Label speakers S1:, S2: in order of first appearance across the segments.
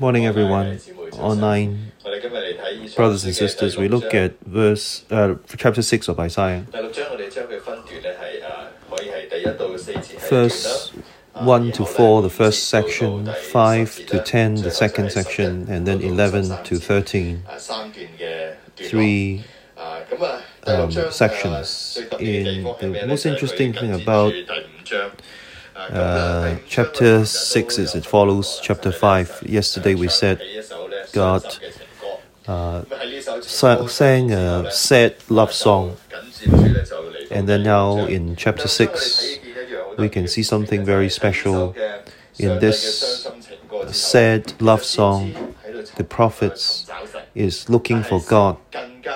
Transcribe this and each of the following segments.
S1: Morning, everyone, online brothers and sisters. We look at verse uh, chapter six of Isaiah. First one to four, the first section; five to ten, the second section; and then eleven to thirteen. Three um, sections. In the most interesting thing about uh, chapter
S2: 6
S1: is it follows. Chapter 5 yesterday we said god uh, sang a sad love song. And then now in chapter
S2: 6
S1: we can see something very special in this sad love song. The prophets is looking for god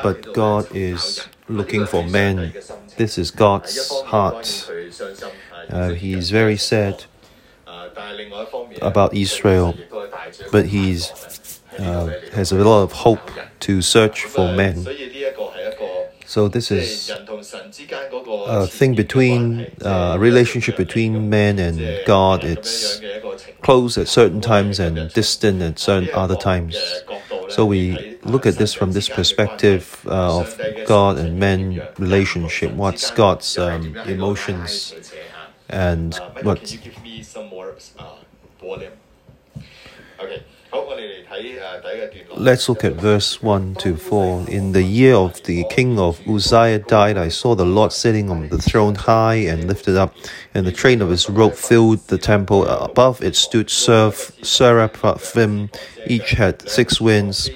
S1: but god is looking for
S2: men.
S1: this is god's heart. Uh,
S2: uh
S1: very sad about Israel, but
S2: he
S1: uh, has a lot of hope to search for men. So this is a thing between
S2: uh, a
S1: uh, relationship between man and God. It's close at certain times and distant at certain other times. So we look at this from this perspective uh, of God and man relationship. What's God's um, emotions? And uh, Michael, what?
S2: Can you give me some more uh, volume? Okay. Uh,
S1: Let's look at verse 1 to 4. In the year of the king of Uzziah died, I saw the Lord sitting on the throne high and lifted up, and the train of his robe filled the temple. Above it stood seraphim, each had six wings.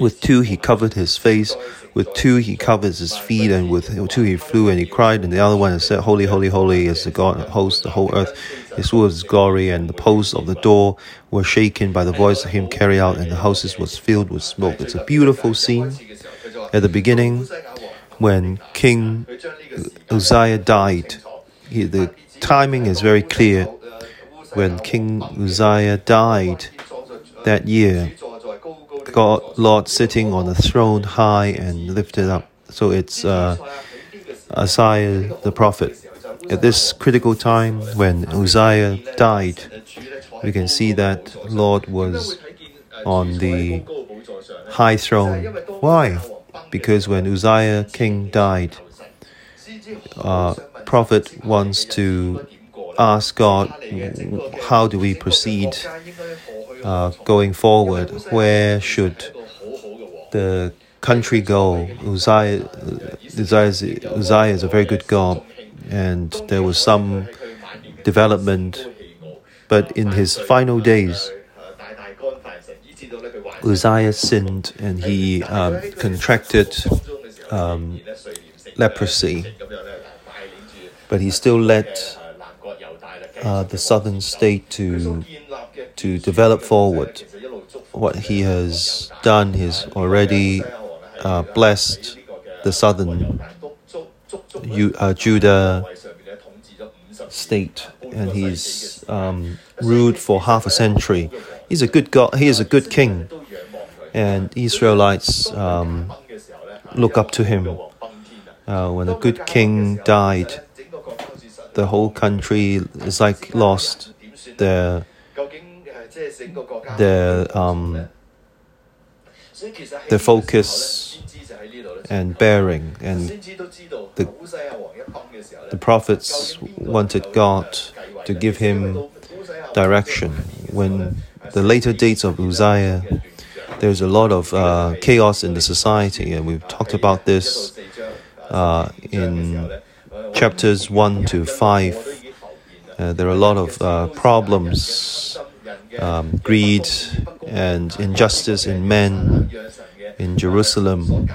S1: With two he covered his face with two he covered his feet, and with two he flew, and he cried, and the other one said, Holy, holy, holy is the God that holds the whole earth. His of his glory, and the posts of the door were shaken by the voice of him carried out, and the houses was filled with smoke. It's a beautiful scene. At the beginning, when King Uzziah died, he, the timing is very clear. When King Uzziah died that year, God, Lord sitting on the throne high and lifted up. So it's uh, Isaiah the prophet. At this critical time when Uzziah died, we can see that Lord was on the high throne. Why? Because when Uzziah king died, uh, prophet wants to ask God, how do we proceed uh, going forward? Where should the country go? Uzziah, is a very good God, and there was some development, but in his final days, Uzziah sinned and he um, contracted um, leprosy, but he still led uh, the southern state to to develop forward. What he has done is already uh, blessed the southern uh, Judah state, and he's um, ruled for half a century. He's a good God. He is a good king, and Israelites um, look up to him. Uh, when a good king died, the whole country is like lost their their um, their focus and bearing, and the, the prophets wanted God to give him direction. When the later dates of Uzziah, there's a lot of uh, chaos in the society, and we've talked about this uh, in chapters 1 to 5. Uh, there are a lot of uh, problems, um, greed, and injustice in men in Jerusalem,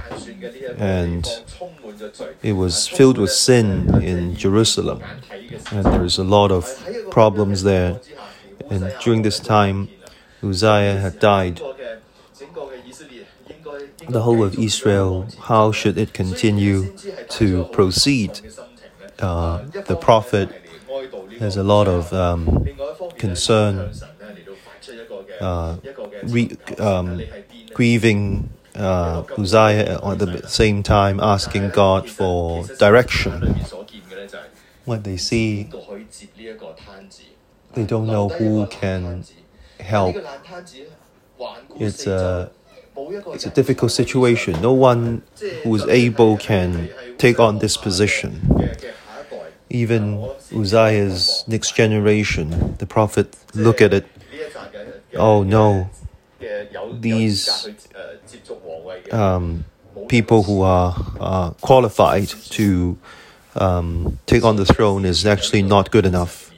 S1: and it was filled with sin in Jerusalem, and there is a lot of problems there. And during this time, Uzziah had died. The whole of Israel, how should it continue to proceed? Uh, the prophet has a lot of um, concern, uh, re- um, grieving uh, Uzziah at the same time asking God for direction. What they see, they don't know who can help. It's a it's a difficult situation. No one who is able can take on this position. Even Uzziah's next generation, the prophet, look at it oh no, these um, people who are uh, qualified to um, take on the throne is actually not good enough.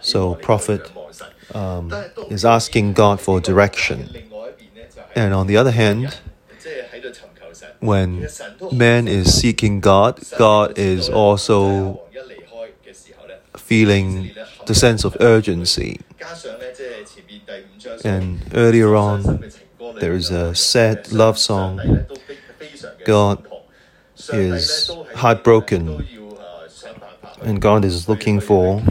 S1: So, Prophet um, is asking God for direction. And on the other hand, when man is seeking God, God is also feeling the sense of urgency. And earlier on, there is a sad love song. God is heartbroken, and God is looking for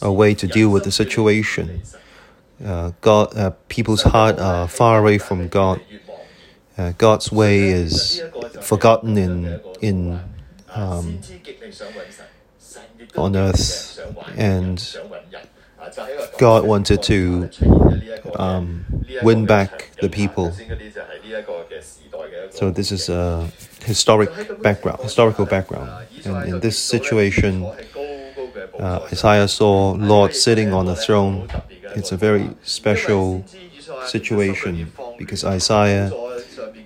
S1: a way to deal with the situation. Uh, God, uh, people's heart are far away from God. Uh, God's way is forgotten in in um, on earth, and God wanted to um, win back the people. So this is a historic background, historical background, and in this situation, uh, Isaiah saw Lord sitting on a throne. It's a very special situation because Isaiah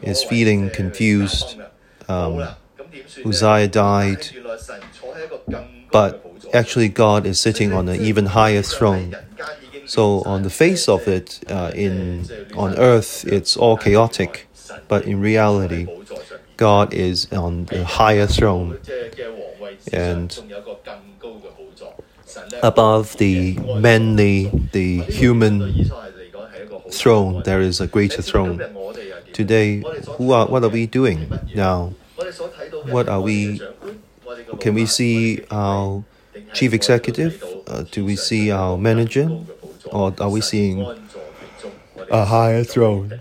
S1: is feeling confused. Um, Uzziah died, but actually God is sitting on an even higher throne. So on the face of it, uh, in on earth, it's all chaotic, but in reality, God is on the higher throne. And above the manly, the human throne, there is a greater throne. Today, who are, what are we doing now? What are we? Can we see our chief executive? Uh, do we see our manager? Or are we seeing a higher throne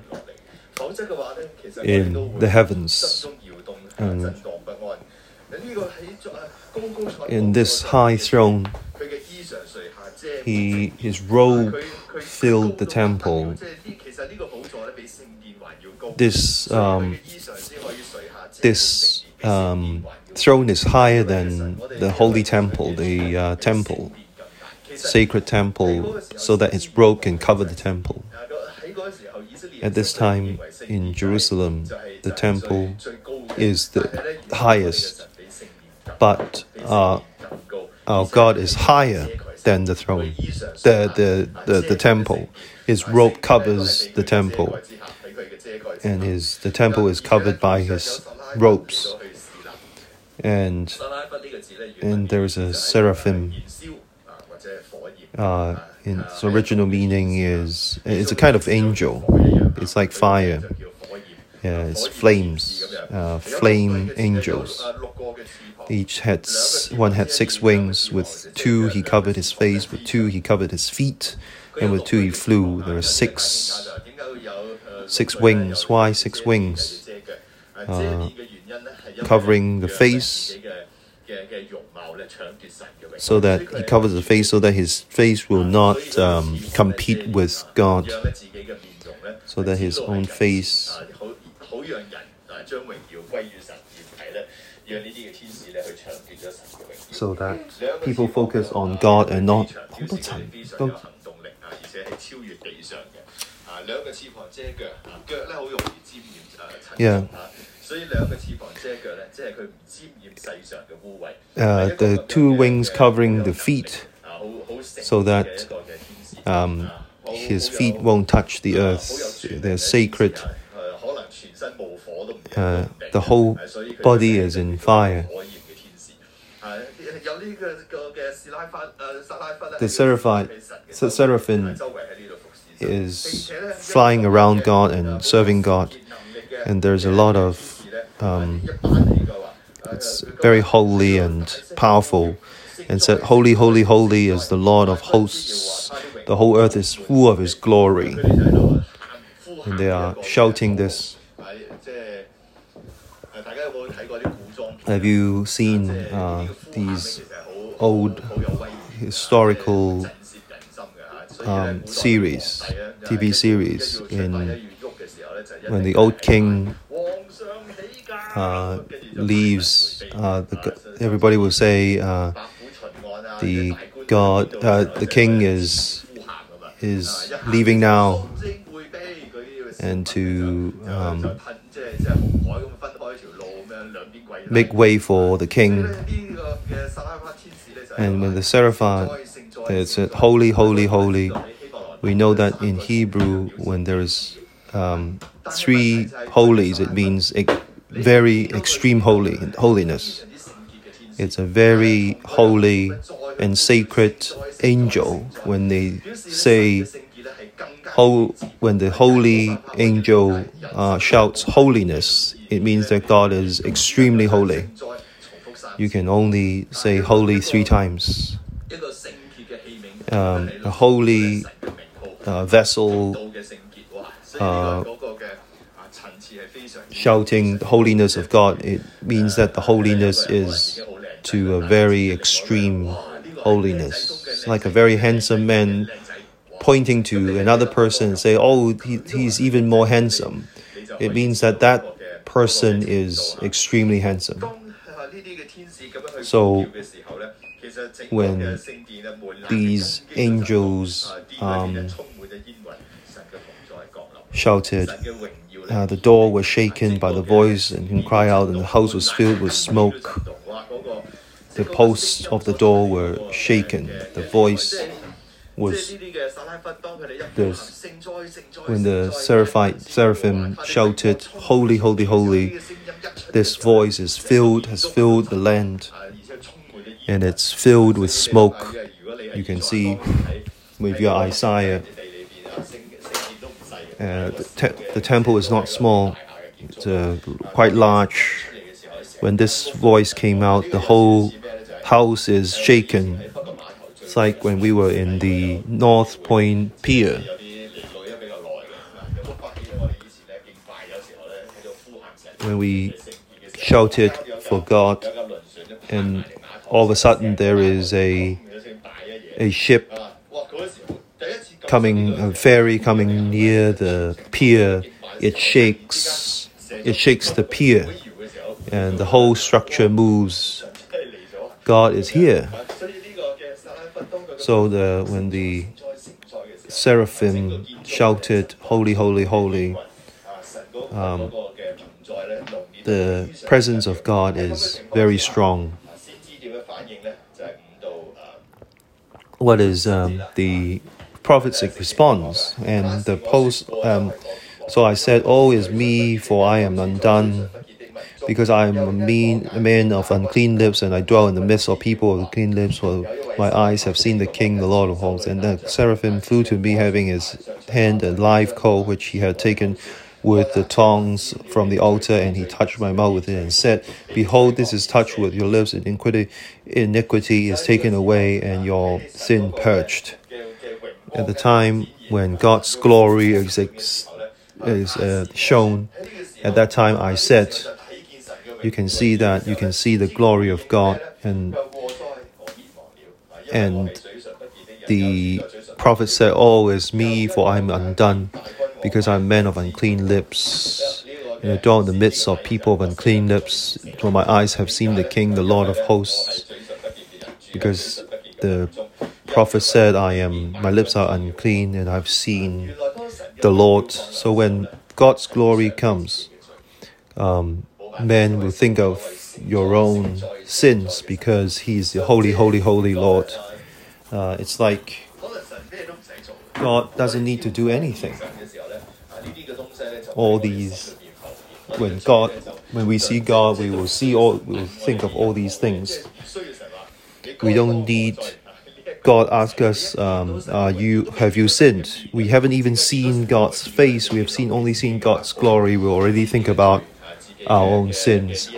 S1: in the heavens? And in this high throne, he, his robe filled the temple. This, um, this um, throne is higher than the holy temple, the uh, temple, sacred temple, so that his robe can cover the temple. At this time in Jerusalem, the temple is the highest, but uh, our God is higher than the throne, the, the, the, the temple. His robe covers the temple, and his the temple is covered by his robes. And and there is a seraphim. Uh, in its original meaning is it's a kind of angel. It's like fire. Yeah, it's flames, uh, flame angels. Each had one had six wings. With two, he covered his face. With two, he covered his feet, and with two, he flew. There are six six wings. Why six wings? Uh, covering the face, so that he covers the face, so that his face will not um, compete with God, so that his own face so that people focus on God and not 好多尘都
S2: 行动力啊，而且系超越地上嘅。啊，两个翅膀遮脚，啊脚咧好容易沾染诶尘
S1: Yeah. Uh, the two wings covering the feet so that um, his feet won't touch the earth. They're sacred. Uh, the whole body is in fire. The seraphite, seraphim is flying around God and serving God, and there's a lot of um, it's very holy and powerful. And said, Holy, holy, holy is the Lord of hosts. The whole earth is full of his glory. And they are shouting this. Have you seen uh, these old historical um, series, TV series, in when the old king uh, leaves, uh, the, everybody will say uh, the God, uh, the king is is leaving now, and to um, make way for the king. And when the seraphim, it's holy, holy, holy. We know that in Hebrew, when there is um, three holies, it means very extreme holy holiness. It's a very holy and sacred angel. When they say, when the holy angel uh, shouts holiness, it means that God is extremely holy. You can only say holy three times. Um, a holy uh, vessel uh, shouting the holiness of God, it means that the holiness is to a very extreme holiness. It's like a very handsome man pointing to another person and say, "Oh, he, he's even more handsome." It means that that person is extremely handsome. So when these angels um, shouted, uh, the door was shaken by the voice and he cried out, and the house was filled with smoke. The posts of the door were shaken. The voice was this. When the seraphim, seraphim shouted, Holy, holy, holy, this voice is filled, has filled the land, and it's filled with smoke. You can see with your Isaiah. Uh, the, te- the temple is not small, it's uh, quite large. When this voice came out, the whole house is shaken. It's like when we were in the North Point Pier. When we shouted for God, and all of a sudden there is a a ship coming, a ferry coming near the pier. It shakes, it shakes the pier, and the whole structure moves. God is here. So the when the seraphim shouted, "Holy, holy, holy," um, the presence of God is very strong. What is um, the prophet's response? And the post. Um, so I said, "Oh, is me, for I am undone." Because I am a mean a man of unclean lips, and I dwell in the midst of people of clean lips. For my eyes have seen the King, the Lord of hosts. And the seraphim flew to me, having his hand a live coal which he had taken with the tongs from the altar, and he touched my mouth with it, and said, Behold, this is touched with your lips, and iniquity, iniquity is taken away, and your sin purged. At the time when God's glory is, is uh, shown, at that time I said, you can see that you can see the glory of God and and the prophet said, Oh, it's me, for I am undone, because I am man of unclean lips. And I dwell in the midst of people of unclean lips, for my eyes have seen the King, the Lord of hosts. Because the prophet said, I am my lips are unclean, and I've seen the Lord. So when God's glory comes, um, men will think of your own sins because He's the holy, holy, holy Lord. Uh, it's like God doesn't need to do anything. All these, when God, when we see God, we will see all, we will think of all these things. We don't need God ask us, um, "Are you have you sinned?" We haven't even seen God's face. We have seen only seen God's glory. We already think about our own sins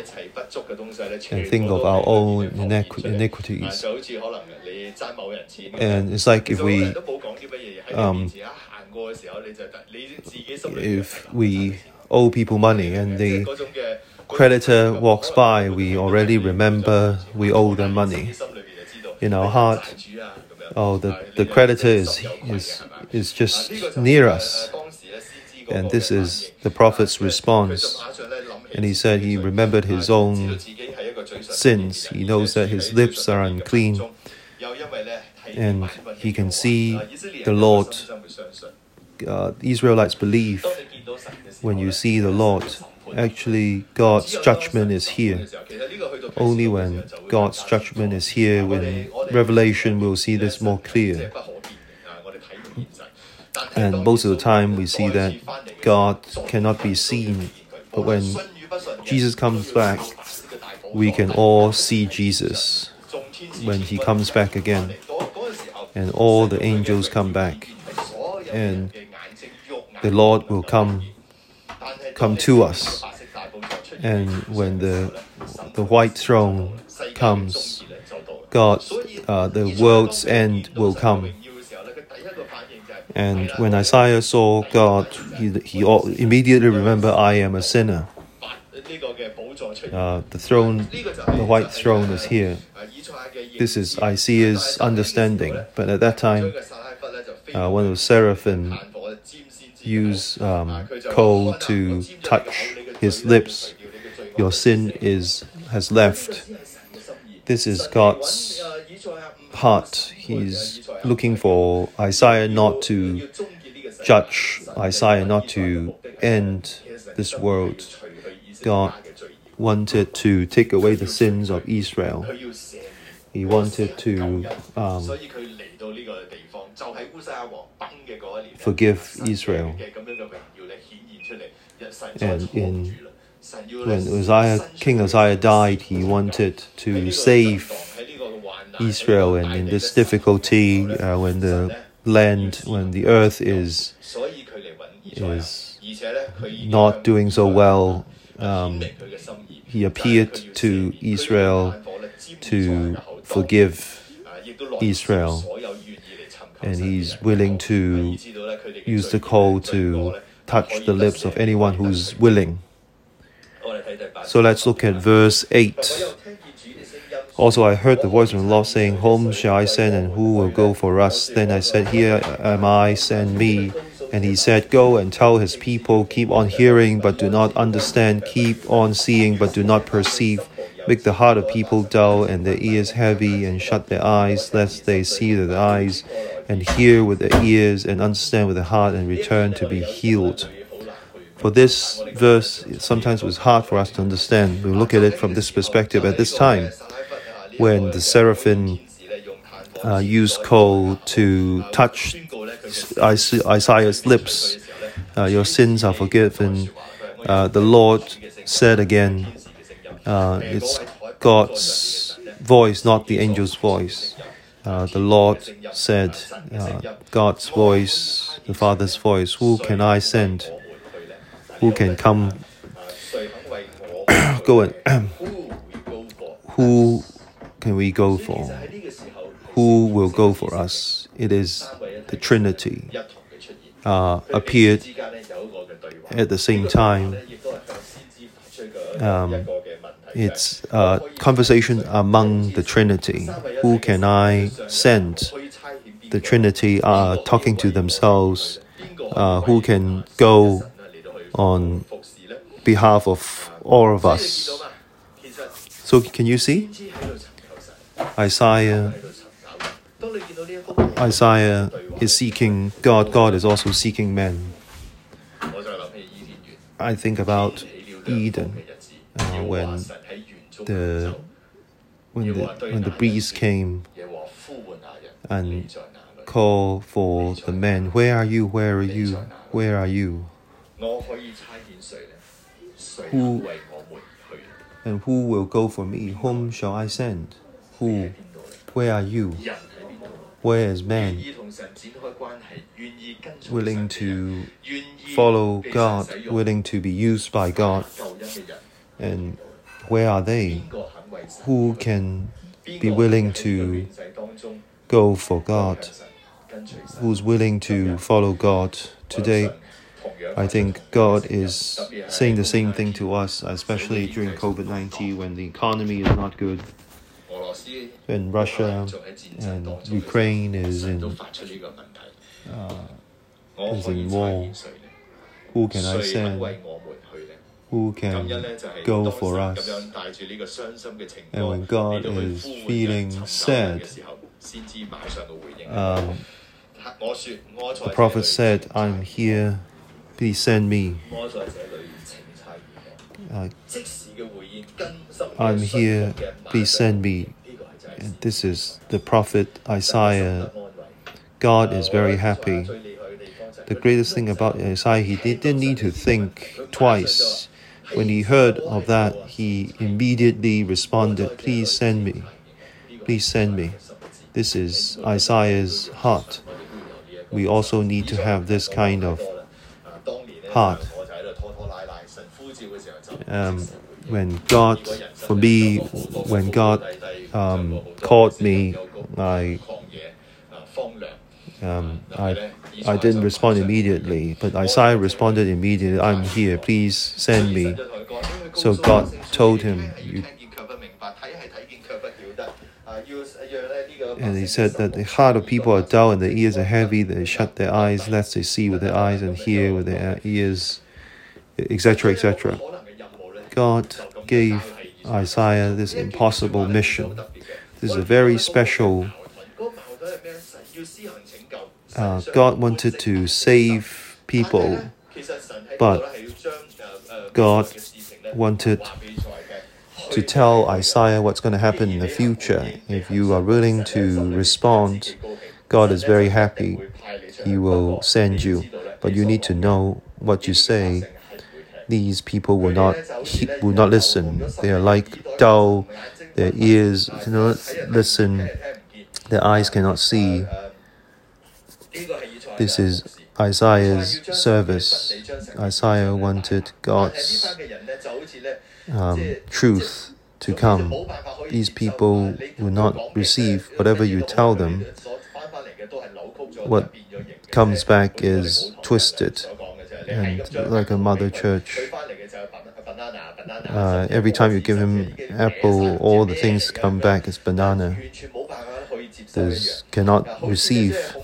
S1: and think of our own iniqu- iniquities. And it's like if we, um, if we owe people money and the creditor walks by, we already remember we owe them money in our heart. Oh, the, the creditor is, is, is just near us. And this is the prophet's response. And he said he remembered his own sins. He knows that his lips are unclean. And he can see the Lord. Uh, Israelites believe when you see the Lord, actually God's judgment is here. Only when God's judgment is here, when Revelation will see this more clear. And most of the time we see that God cannot be seen. But when Jesus comes back, we can all see Jesus when he comes back again. And all the angels come back. And the Lord will come come to us. And when the the white throne comes, God, uh, the world's end will come. And when Isaiah saw God, he, he immediately remembered, I am a sinner. Uh, the throne, the white throne is here. This is Isaiah's understanding. But at that time, uh, one of the seraphim used um, coal to touch his lips. Your sin is has left. This is God's heart. He's looking for Isaiah not to judge Isaiah, not to end this world. God wanted to take away the sins of Israel. He wanted to um, forgive Israel. And in when Uzziah, King Uzziah died, he wanted to save Israel, and in this difficulty, uh, when the land, when the earth is is not doing so well, um, he appeared to Israel to forgive Israel, and he's willing to use the coal to touch the lips of anyone who's willing. So let's look at verse 8. Also, I heard the voice of the Lord saying, Whom shall I send, and who will go for us? Then I said, Here am I, send me. And he said, Go and tell his people, keep on hearing, but do not understand, keep on seeing, but do not perceive. Make the heart of people dull and their ears heavy, and shut their eyes, lest they see with their eyes, and hear with their ears, and understand with their heart, and return to be healed. For this verse, sometimes it was hard for us to understand. We look at it from this perspective at this time when the seraphim uh, used coal to touch Isaiah's lips, uh, your sins are forgiven. Uh, the Lord said again, uh, it's God's voice, not the angel's voice. Uh, the Lord said, uh, God's voice, the Father's voice, who can I send? Who can come? Go and who can we go for? Who will go for us? It is the Trinity uh, appeared at the same time. Um, it's a conversation among the Trinity. Who can I send? The Trinity are talking to themselves. Uh, who can go on behalf of all of us? So, can you see? Isaiah Isaiah is seeking God, God is also seeking men. I think about Eden uh, when the when the when the breeze came and called for the men, where are you? Where are you? Where are you? Who and who will go for me? Whom shall I send? Who? Where are you? Where is man willing to follow God, willing to be used by God? And where are they? Who can be willing to go for God? Who's willing to follow God today? I think God is saying the same thing to us, especially during COVID 19 when the economy is not good. In Russia and Ukraine is in, uh, is in war. Who can I send? who can go for us. And when God is feeling sad, um, the prophet said, I'm here, please send me. Uh, I'm here, please send me. And this is the prophet Isaiah. God is very happy. The greatest thing about Isaiah, he didn't need to think twice when he heard of that, he immediately responded, Please send me. Please send me. This is Isaiah's heart. We also need to have this kind of heart. Um, when God, for me, when God um, called me, I, um, I, I didn't respond immediately, but Isaiah responded immediately, I'm here, please send me. So God told him, And he said that the heart of people are dull and their ears are heavy, they shut their eyes, lest they see with their eyes and hear with their ears, etc., etc. God gave Isaiah this impossible mission. This is a very special. Uh, God wanted to save people, but God wanted to tell Isaiah what's going to happen in the future. If you are willing to respond, God is very happy. He will send you. But you need to know what you say. These people will not will not listen. They are like dull. Their ears cannot listen. Their eyes cannot see. This is Isaiah's service. Isaiah wanted God's um, truth to come. These people will not receive whatever you tell them. What comes back is twisted and like a mother church. Uh, every time you give him apple, all the things come back as banana. There's cannot receive.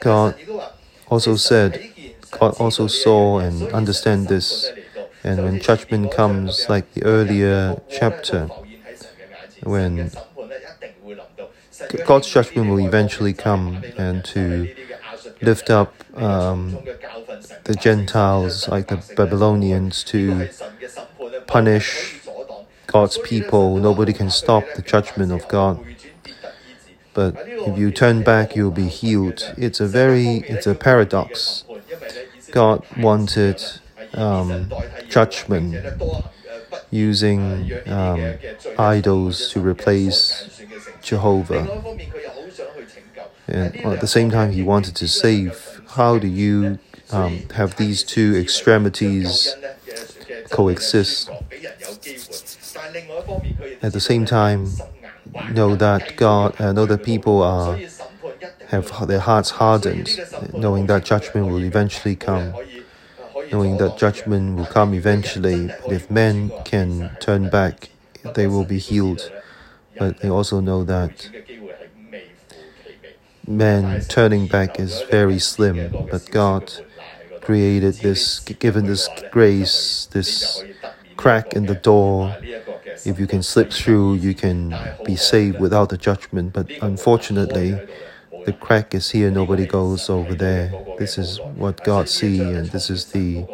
S1: God also said, God also saw and understand this. And when judgment comes, like the earlier chapter, when God's judgment will eventually come and to lift up um, the Gentiles, like the Babylonians, to punish God's people. Nobody can stop the judgment of God. But if you turn back, you'll be healed. It's a very, it's a paradox. God wanted um, judgment using um, idols to replace Jehovah. And at the same time, he wanted to save. How do you um, have these two extremities coexist? At the same time, know that God, know that people are have their hearts hardened, knowing that judgment will eventually come, knowing that judgment will come eventually. If men can turn back, they will be healed. But they also know that men turning back is very slim. But God created this, given this grace, this crack in the door. If you can slip through, you can be saved without the judgment. But unfortunately, the crack is here, nobody goes over there. This is what God sees, and this is the,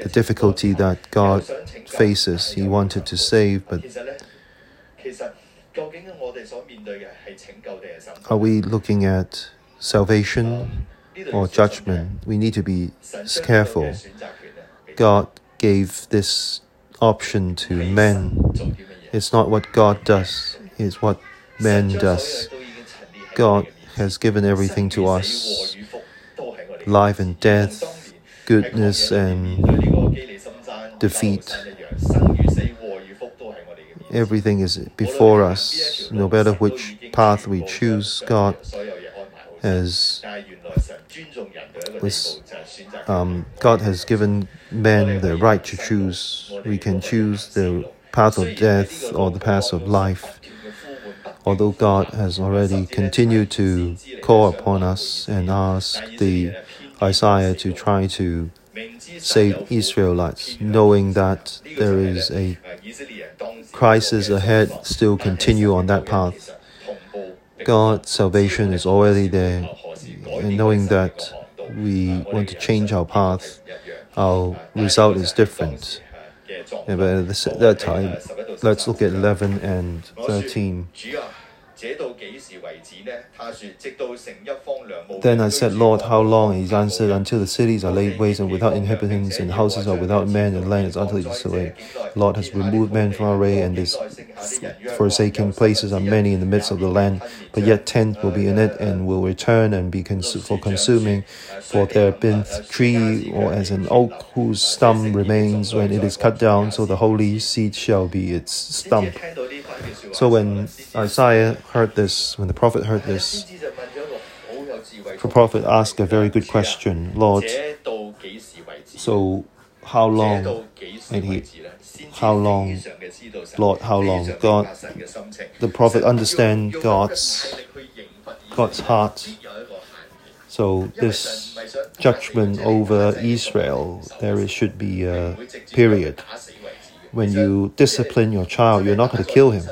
S1: the difficulty that God faces. He wanted to save, but are we looking at salvation or judgment? We need to be careful. God gave this option to men. It's not what God does, it's what man does. God has given everything to us life and death, goodness and defeat. Everything is before us. No matter which path we choose, God has um, God has given men the right to choose. We can choose the path of death or the path of life. Although God has already continued to call upon us and ask the Isaiah to try to save Israelites, knowing that there is a crisis ahead, still continue on that path. God's salvation is already there, and knowing that we want to change our path, our result is different. Yeah, but at that time, let's look at 11 and 13. Then I said, Lord, how long? He answered, Until the cities are laid waste and without inhabitants, and houses are without men, and land is utterly desolate. Lord has removed men from our way, and these forsaken places are many in the midst of the land. But yet tent will be in it, and will return and be cons- for consuming. For there been tree, or as an oak whose stump remains when it is cut down, so the holy seed shall be its stump. So when Isaiah heard this, when the prophet heard this, the prophet asked a very good question, Lord. So how long? And he, how long, Lord? How long? God, the prophet understand God's God's heart. So this judgment over Israel, there should be a period. When you discipline your child, you're not going to kill him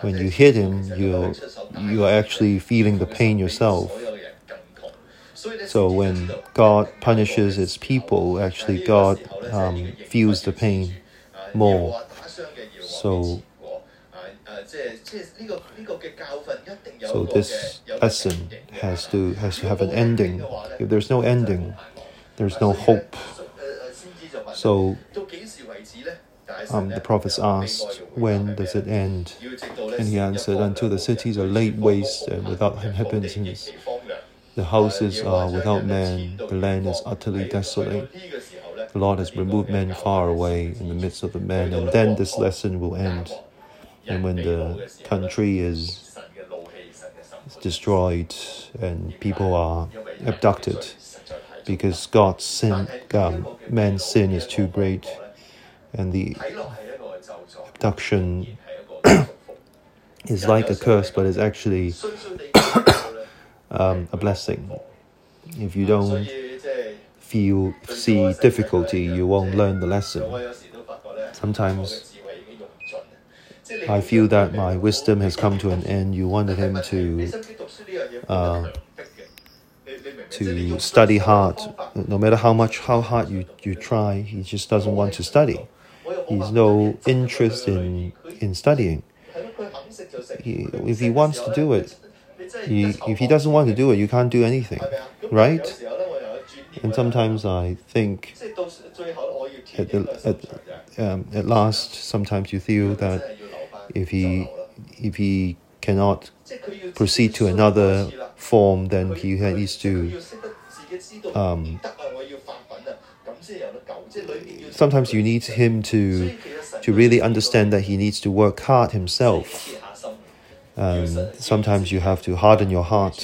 S1: when you hit him, you you are actually feeling the pain yourself. So when God punishes His people, actually God um, feels the pain more. So. So this lesson has to has to have an ending. If there's no ending, there's no hope. So um, the prophets asked, When does it end? And he answered, Until the cities are laid waste and without inhabitants. The houses are without men, the land is utterly desolate. The Lord has removed men far away in the midst of the men, and then this lesson will end. And when the country is destroyed and people are abducted because God's sin, um, man's sin is too great, and the abduction is like a curse, but it's actually um, a blessing. If you don't feel see difficulty, you won't learn the lesson. Sometimes I feel that my wisdom has come to an end. You wanted him to uh, to study hard. No matter how much how hard you, you try, he just doesn't want to study. He's no interest in in studying. He, if he wants to do it, he, if he doesn't want to do it, you can't do anything, right? And sometimes I think at, the, at, um, at last, sometimes you feel that if he if he cannot proceed to another form, then he needs to um, sometimes you need him to to really understand that he needs to work hard himself. Um, sometimes you have to harden your heart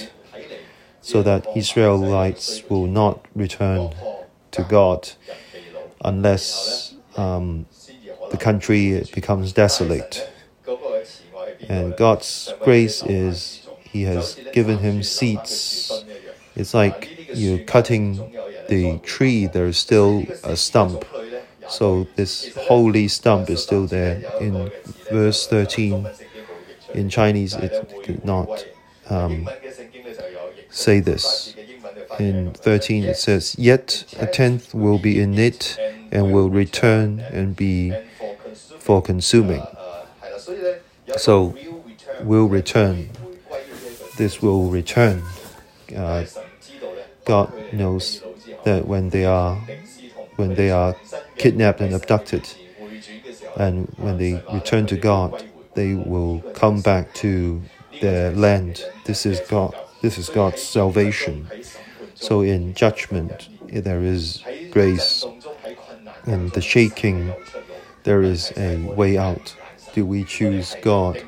S1: so that Israelites will not return to God unless um, the country becomes desolate. And God's grace is He has given him seeds. It's like you're cutting the tree, there's still a stump. So this holy stump is still there. In verse 13, in Chinese, it did not um, say this. In 13, it says, Yet a tenth will be in it and will return and be for consuming. So, will return. This will return. Uh, God knows that when they are when they are kidnapped and abducted. And when they return to God they will come back to their land. This is God this is God's salvation. So in judgment there is grace in the shaking. There is a way out. Do we choose God?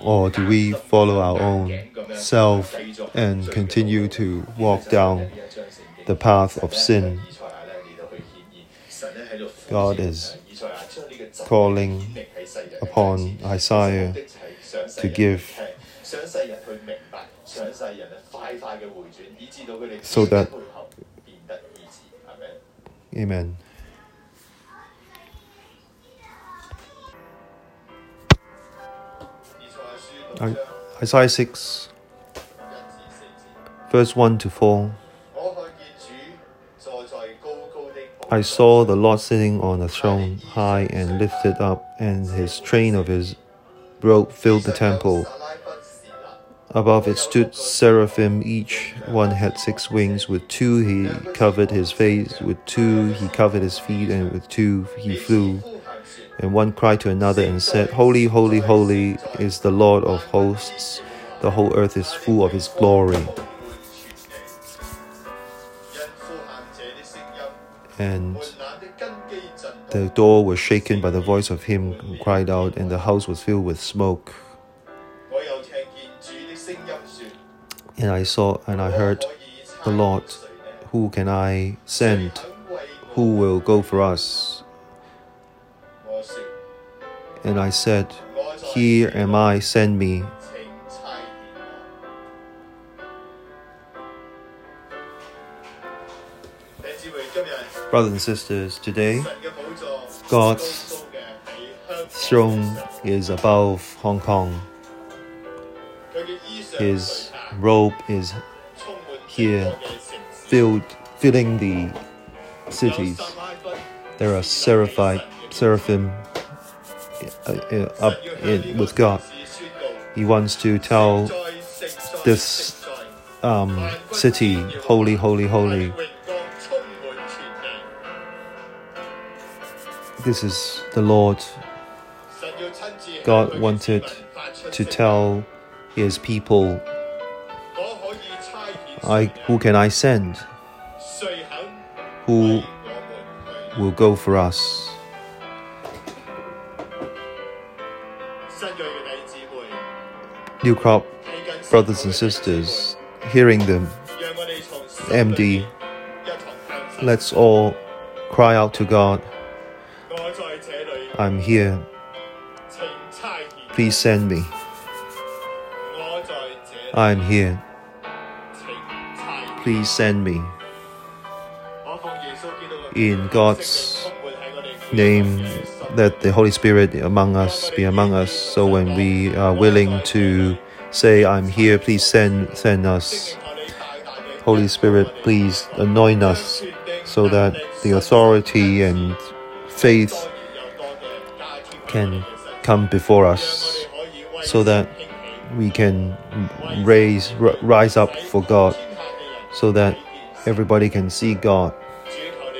S1: Or do we follow our own self and continue to walk down the path of sin. God is calling upon Isaiah to give so that Amen. Isaiah 6, verse 1 to 4. I saw the Lord sitting on a throne, high and lifted up, and his train of his robe filled the temple. Above it stood seraphim, each one had six wings. With two he covered his face, with two he covered his feet, and with two he flew. And one cried to another and said, Holy, holy, holy is the Lord of hosts, the whole earth is full of his glory. and the door was shaken by the voice of him who cried out, and the house was filled with smoke. And I saw and I heard the Lord, Who can I send? Who will go for us? And I said, Here am I, send me. Brothers and sisters, today God's throne is above Hong Kong. His robe is here, filled, filling the cities. There are seraphite, seraphim uh, uh, up in, with God. He wants to tell this um, city, holy, holy, holy. This is the Lord. God wanted to tell his people, I, who can I send? Who will go for us? New crop brothers and sisters, hearing them, MD, let's all cry out to God, I'm here, please send me. I'm here, please send me. In God's name, let the Holy Spirit among us be among us. So when we are willing to say, I'm here, please send, send us. Holy Spirit, please anoint us so that the authority and faith can come before us so that we can raise rise up for God so that everybody can see God.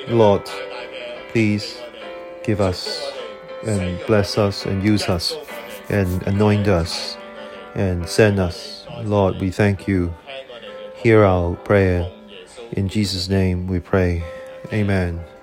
S1: Lord, please give us and bless us and use us and anoint us and send us. Lord, we thank you. Hear our prayer. In Jesus' name we pray. Amen.